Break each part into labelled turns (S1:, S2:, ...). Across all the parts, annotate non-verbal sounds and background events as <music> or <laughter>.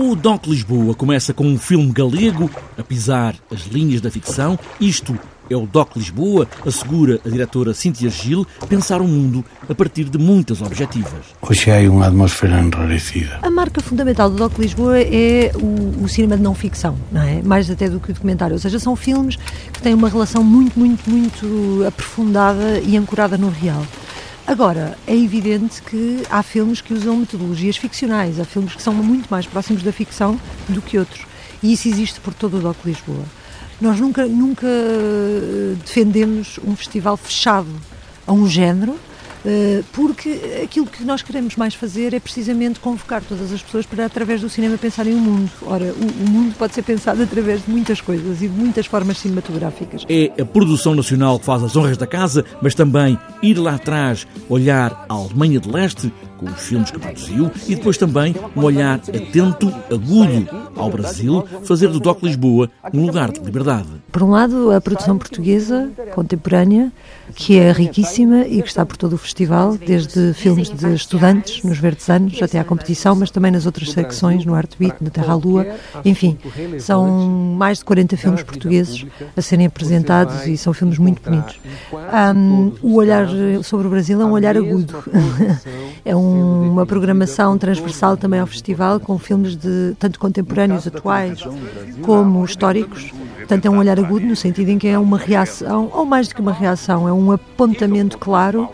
S1: O Doc Lisboa começa com um filme galego a pisar as linhas da ficção. Isto é o Doc Lisboa, assegura a diretora Cíntia Gil, pensar o mundo a partir de muitas objetivas.
S2: Hoje há uma atmosfera enrarecida.
S3: A marca fundamental do Doc Lisboa é o, o, cinema de não ficção, não é? Mais até do que o documentário. Ou seja, são filmes que têm uma relação muito, muito, muito aprofundada e ancorada no real. Agora, é evidente que há filmes que usam metodologias ficcionais, há filmes que são muito mais próximos da ficção do que outros. E isso existe por todo o DOC Lisboa. Nós nunca, nunca eh, defendemos um festival fechado a um género, porque aquilo que nós queremos mais fazer é precisamente convocar todas as pessoas para, através do cinema, pensarem o mundo. Ora, o, mundo pode ser pensado através de muitas coisas e de muitas formas cinematográficas.
S1: É a produção nacional que faz as honras da casa, mas também ir lá atrás, olhar a Alemanha de Leste, com os filmes que produziu, e depois também um olhar atento, agudo ao Brasil, fazer do DOC Lisboa um lugar de liberdade.
S3: Por um lado, a produção portuguesa contemporânea, que é riquíssima e que está por todo o festival, desde filmes de estudantes, nos verdes anos, até à competição, mas também nas outras secções, no Arte Beat, na Terra à Lua, enfim, são mais de 40 filmes portugueses a serem apresentados e são filmes muito bonitos. Um, o olhar sobre o Brasil é um olhar agudo. <laughs> é um, uma programação transversal também ao festival, com filmes de tanto contemporâneos, atuais, como históricos. Portanto, é um olhar agudo no sentido em que é uma reação, ou mais do que uma reação, é um apontamento claro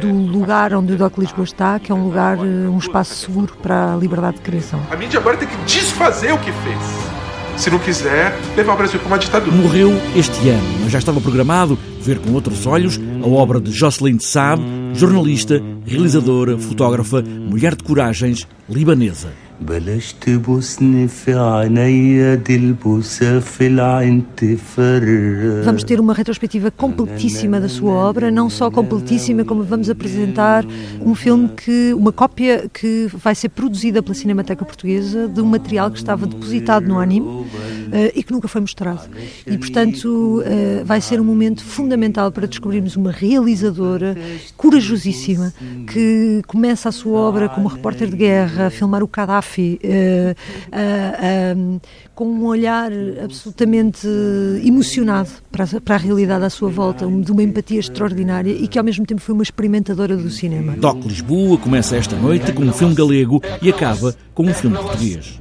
S3: do lugar onde o Doc Lisboa está, que é um lugar, eh, um espaço seguro para a liberdade de criação.
S4: A mídia agora tem que desfazer o que fez. Se não quiser, levar o Brasil para uma ditadura.
S1: Morreu este ano, mas já estava programado ver com outros olhos a obra de Jocelyn de Saab, jornalista, realizadora, fotógrafa, mulher de coragens, libanesa. بلاش تبوسني في عينيا دي البوسة في العين تفرق Vamos ter uma retrospectiva completíssima da sua obra, não só completíssima, como vamos apresentar um filme que, uma cópia que vai ser produzida pela Cinemateca Portuguesa de um material que estava depositado no anime uh, e que nunca foi mostrado. E, portanto, uh, vai ser um momento fundamental para descobrirmos uma realizadora corajosíssima que começa a sua obra como repórter de guerra a filmar o Gaddafi, uh, uh, com um olhar absolutamente emocionado para a, para a realidade à sua volta, de uma empatia extraordinária e que ao mesmo tempo foi uma experimentadora do cinema. Doc Lisboa começa esta noite com um filme galego e acaba com um filme português.